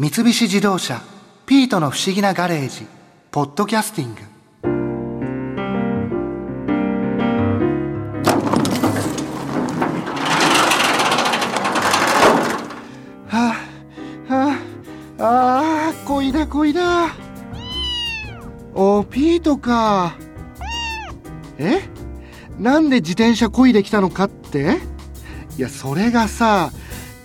三菱自動車「ピートの不思議なガレージ」「ポッドキャスティング」はあはああーこいだこいだ。おピートか。え？なんで自転車こいできたのかって？いやそれがさ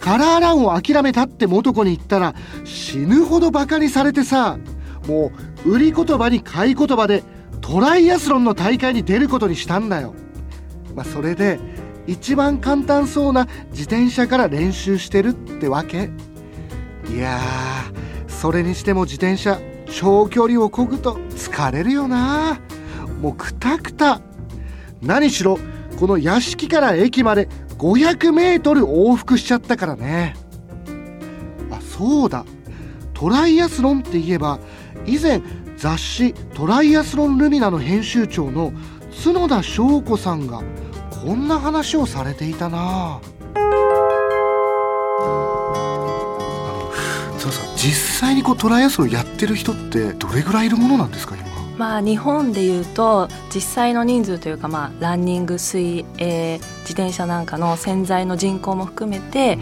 カラーランを諦めたって元子に言ったら死ぬほどバカにされてさもう売り言葉に買い言葉でトライアスロンの大会に出ることにしたんだよ。まあ、それで一番簡単そうな自転車から練習してるってわけ。いやーそれにしても自転車長距離を漕ぐと疲れるよな。もうくたくた。何しろこの屋敷から駅まで500メートル往復しちゃったからね。あそうだ。トライアスロンって言えば以前雑誌「トライアスロンルミナ」の編集長の角田翔子さんがこんな話をされていたな。そうそう。実際にこうトライアスロンやってる人ってどれぐらいいるものなんですか今？まあ、日本でいうと実際の人数というか、まあ、ランニング水泳自転車なんかの潜在の人口も含めて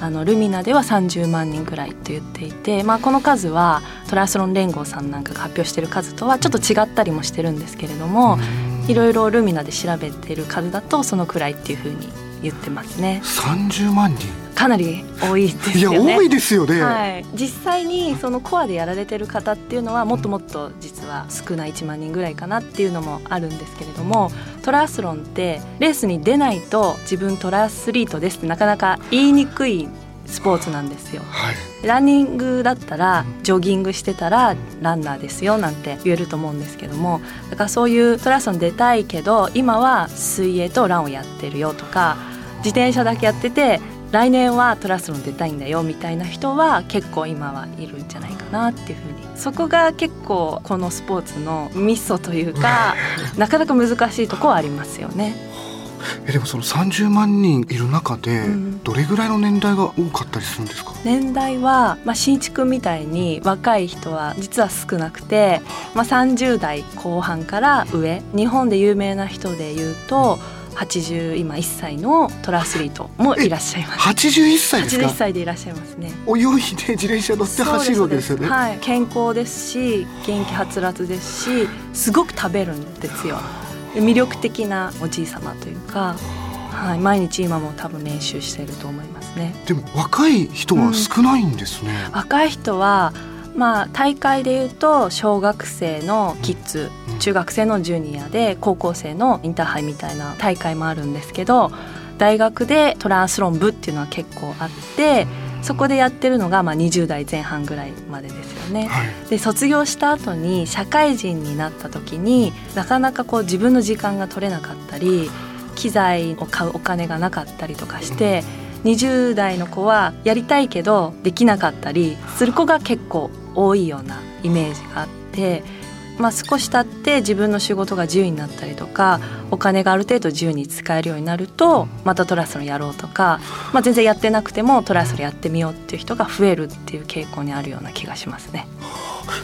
あのルミナでは30万人くらいと言っていて、まあ、この数はトライアスロン連合さんなんかが発表している数とはちょっと違ったりもしてるんですけれどもいろいろルミナで調べてる数だとそのくらいっていうふうに言ってますね。30万人？かなり多いですいやよね。多いですよね、はい、実際にそのコアでやられてる方っていうのはもっともっと実は少ない1万人ぐらいかなっていうのもあるんですけれどもトライアスロンってレースに出ないと自分トライアスリートですってなかなか言いにくいスポーツなんですよ。はいランニングだったらジョギングしてたらランナーですよなんて言えると思うんですけどもだからそういうトライアスロン出たいけど今は水泳とランをやってるよとか自転車だけやってて来年はトラスロン出たいんだよみたいな人は結構今はいるんじゃないかなっていうふうに。そこが結構このスポーツのミソというか なかなか難しいとこはありますよね。えでもその30万人いる中でうん。どれぐらいの年代が多かったりするんですか、年代は、まあ、新築みたいに若い人は実は少なくて、まあ、30代後半から上。日本で有名な人でいうと80今1歳のトラアスリートもいらっしゃいます。81歳ですか？81歳でいらっしゃいますね。泳いで自転車乗って走るわけですよね。はい、健康ですし元気はつらつですしすごく食べるんですよ。で魅力的なおじい様というか、はい、毎日今も多分練習していると思いますね。でも若い人は少ないんですね、若い人はまあ大会でいうと小学生のキッズうん。中学生のジュニアで高校生のインターハイみたいな大会もあるんですけど大学でトランスロン部っていうのは結構あってそこでやってるのがまあ20代前半ぐらいまでですよね。はい。で卒業した後に社会人になった時になかなかこう自分の時間が取れなかったり機材を買うお金がなかったりとかして20代の子はやりたいけどできなかったりする子が結構多いようなイメージがあって。まあ、少し経って自分の仕事が自由になったりとかお金がある程度自由に使えるようになるとまたトライアスロンやろうとか、まあ、全然やってなくてもトライアスロンやってみようっていう人が増えるっていう傾向にあるような気がしますね。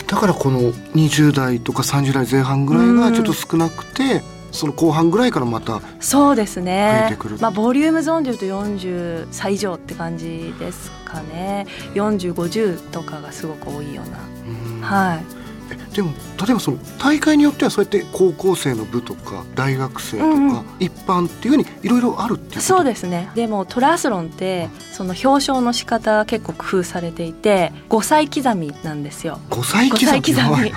だからこの20代とか30代前半ぐらいがちょっと少なくて、その後半ぐらいからまたそうです増えねてくるまあボリュームゾーンでいうと40歳以上って感じですかね。4050とかがすごく多いような。うん。はい。えでも例えばその大会によってはそうやって高校生の部とか大学生とか、うんうん。一般っていうふうにいろいろあるっていうこと？そうですね。でもトラスロンってその表彰の仕方が結構工夫されていて5歳刻みなんですよ。5歳5刻み？歳刻はい。み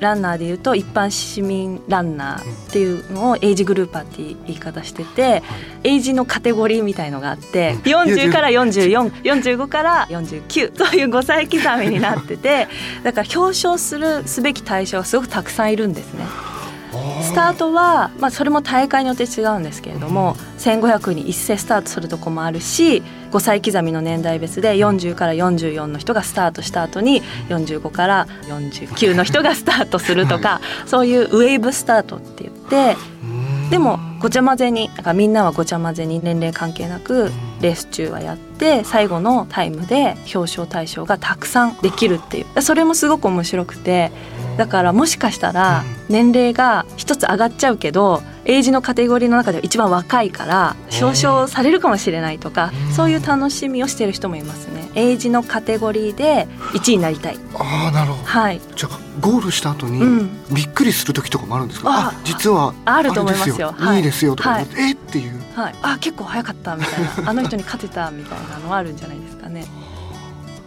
ランナーでいうと一般市民ランナーっていうのをエイジグルーパーって言い方しててエイジのカテゴリーみたいのがあっていや40から4445から49という5歳刻みになってて だから表彰するすべき対象がすごくたくさんいるんですね。スタートは、まあ、それも大会によって違うんですけれども1500に一斉スタートするとこもあるし5歳刻みの年代別で40から44の人がスタートした後に45から49の人がスタートするとかそういうウェーブスタートって言ってでもごちゃ混ぜにだからみんなはごちゃ混ぜに年齢関係なくレース中はやって最後のタイムで表彰対象がたくさんできるっていう。それもすごく面白くてだからもしかしたら年齢が一つ上がっちゃうけどエイジのカテゴリーの中では一番若いから表彰されるかもしれないとかそういう楽しみをしてる人もいますね。エイジのカテゴリーで1位になりたい。ああなるほど。はい。じゃあゴールした後にうん。びっくりする時とかもあるんですか、ああ実はあると思いますよ。はい。いいですよとか、はい。え？っていう。はい、あ結構早かったみたいな。あの人に勝てたみたいなのはあるんじゃないですかね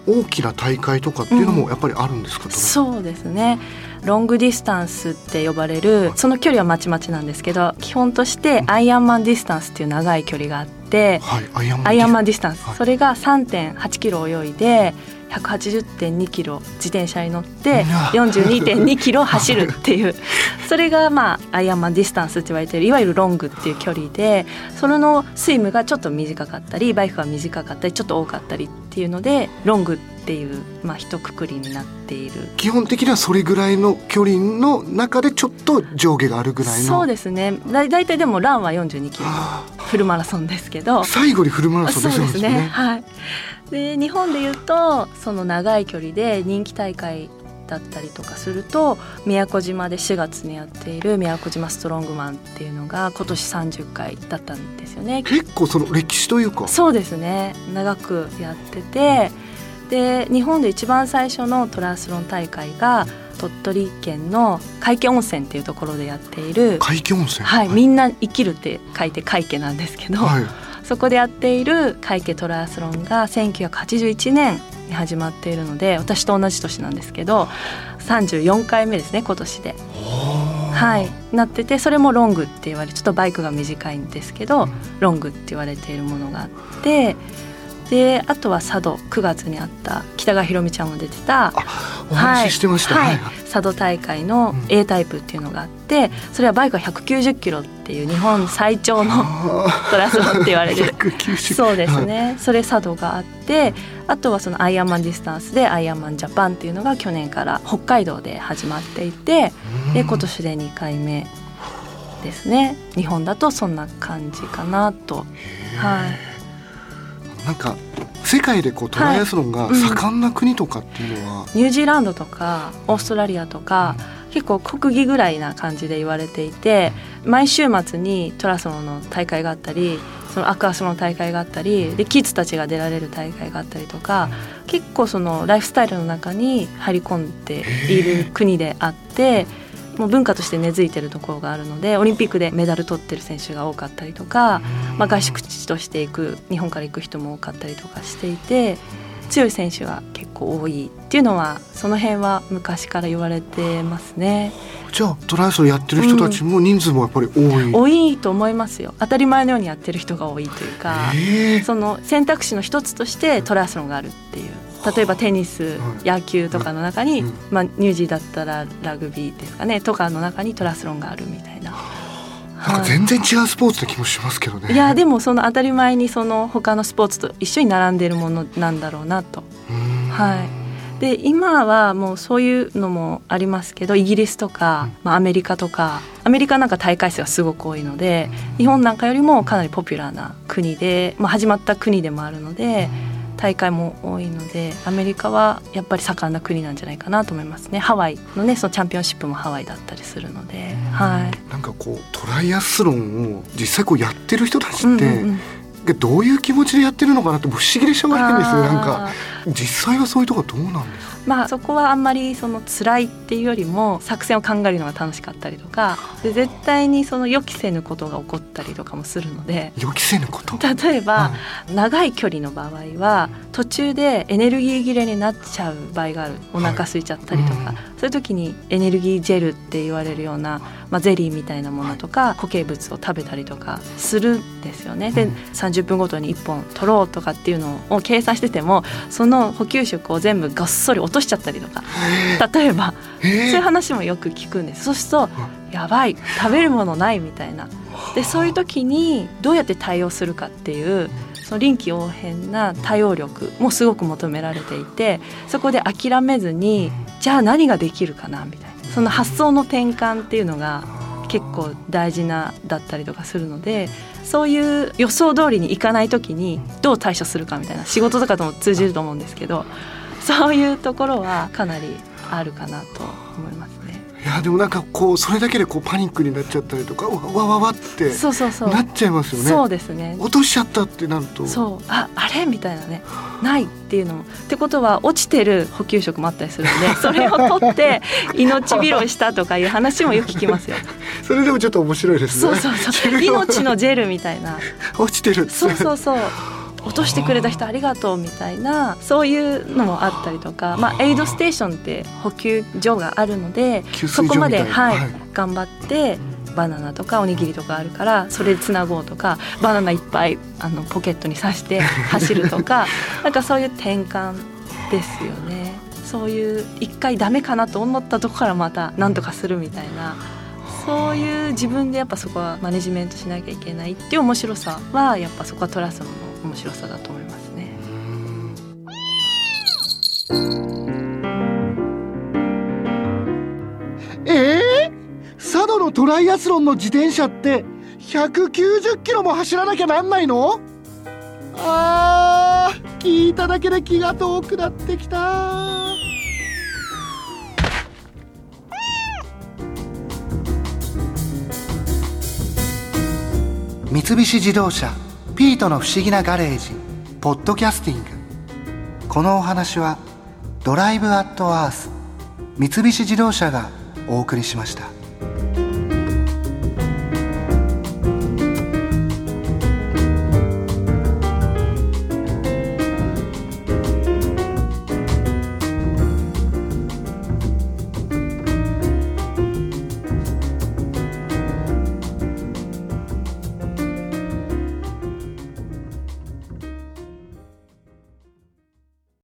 大きな大会とかっていうのもやっぱりあるんですか、トライそうですね。 long distance って呼ばれるその距離はまちまちなんですけど基本として Ironman distance っていう長い距離があってはい Ironman Ironman distance、はいそれが3.8キロ泳いで180.2キロ自転車に乗っていや42.2キロ走るっていう。それがまあアイアンマンディスタンスって言われてるいわゆるロングっていう距離でそれのスイムがちょっと短かったりバイクが短かったりちょっと多かったりっていうのでロングっていうまあ一括りになっている。基本的にはそれぐらいの距離の中でちょっと上下があるぐらいの。そうですね。だだいたいでもランは42キロ。はフルマラソンですけど。あ最後にフルマラソンそうでですよねすね。はい。で日本でいうとその長い距離で人気大会だったりとかすると宮古島で4月にやっている宮古島ストロングマンっていうのが今年30回だったんですよね。結構その歴史というか。そうですね。長くやっててで日本で一番最初のトライアスロン大会が鳥取県の海家温泉っていうところでやっている海峡温泉？はい、みんな生きるって書いて海家なんですけど、はい。そこでやっている海家トラスロンが1981年に始まっているので私と同じ年なんですけど34回目ですね今年で。はい、なっててそれもロングって言われちょっとバイクが短いんですけどロングって言われているものがあってであとは佐渡9月にあった北川ひろみちゃんも出てたお話ししてました、はいはい佐渡大会のうん。A タイプっていうのがあってそれはバイクが190キロっていう日本最長のあトラスロンって言われーる190そうですね、それ佐渡があってあとはそのアイアンマンディスタンスでアイアンマンジャパンっていうのが去年から北海道で始まっていてうん。で今年で2回目ですね。日本だとそんな感じかなと。はいなんか世界でこうトライアスロンがはい。うん。盛んな国とかっていうのは、ニュージーランドとかオーストラリアとか結構国技ぐらいな感じで言われていて毎週末にトラソンの大会があったりそのアクアスの大会があったりでキッズたちが出られる大会があったりとか結構そのライフスタイルの中に入り込んでいる国であってもう文化として根付いてるところがあるのでオリンピックでメダル取ってる選手が多かったりとか、まあ、合宿地として行く日本から行く人も多かったりとかしていて強い選手が結構多いっていうのはその辺は昔から言われてますね。じゃあトライアスロンやってる人たちも人数もやっぱり多い、多いと思いますよ。当たり前のようにやってる人が多いというかえー。その選択肢の一つとしてトライアスロンがあるっていう例えばテニスはい野球とかの中に、うん。まあ、ニュージーだったらラグビーですかね。とかの中にトラスロンがあるみたいな。なんか全然違うスポーツな気もしますけどね。いやでもその当たり前にその他のスポーツと一緒に並んでいるものなんだろうなと。はい。で今はもうそういうのもありますけどイギリスとか、まあ、アメリカとかアメリカなんか大会数がすごく多いので日本なんかよりもかなりポピュラーな国で、まあ、始まった国でもあるので大会も多いのでアメリカはやっぱり盛んな国なんじゃないかなと思いますね。ハワイのねそのチャンピオンシップもハワイだったりするので、はい。なんかこうトライアスロンを実際こうやってる人たちって、うんうんうんどういう気持ちでやってるのかなって不思議でしょうがないんですよ。なんあかー実際はそういうところどうなんですか？まあそこはあんまりその辛いっていうよりも作戦を考えるのが楽しかったりとかで絶対にその予期せぬことが起こったりとかもするので予期せぬこと？例えば長い距離の場合は途中でエネルギー切れになっちゃう場合がある。お腹空いちゃったりとか、はいそういう時にエネルギージェルって言われるような、まあ、ゼリーみたいなものとか、固形物を食べたりとかするんですよね。でうん。30分ごとに1本取ろうとかっていうのを計算しててもその補給食を全部ごっそり落としちゃったりとか例えばえー。そういう話もよく聞くんです。そうするとやばい食べるものないみたいな。でそういう時にどうやって対応するかっていうその臨機応変な対応力もすごく求められていてそこで諦めずにじゃあ何ができるかなみたいなその発想の転換っていうのが結構大事なだったりとかするのでそういう予想通りにいかない時にどう対処するかみたいな仕事とかとも通じると思うんですけどそういうところはかなりあるかなと思いますね。いやでもなんかこうそれだけでこうパニックになっちゃったりとかわわわわってそうそうそう。なっちゃいますよね。そうですね。落としちゃったってなると。そう。ああれ？みたいなね。ないっていうのも。ってことは落ちてる補給食もあったりするんで それを取って命拾いしたとかいう話もよく聞きますよ。それでもちょっと面白いですね。そうそうそう。命のジェルみたいな。落ちてるそうそうそう落としてくれた人ありがとうみたいなそういうのもあったりとか、まあ、エイドステーションって補給所があるのでそこまで、はいはい。頑張ってバナナとかおにぎりとかあるからそれでつなごうとかバナナいっぱいあのポケットに刺して 走るとかなんかそういう転換ですよね。そういう一回ダメかなと思ったとこからまた何とかするみたいな。そういう自分でやっぱそこはマネジメントしなきゃいけないっていう面白さはやっぱそこはトラストの面白さだと思いますね。えー、佐渡のトライアスロンの自転車って190キロも走らなきゃなんないの？あー聞いただけで気が遠くなってきた。三菱自動車ピートの不思議なガレージポッドキャスティングこのお話はドライブアットアース三菱自動車がお送りしました。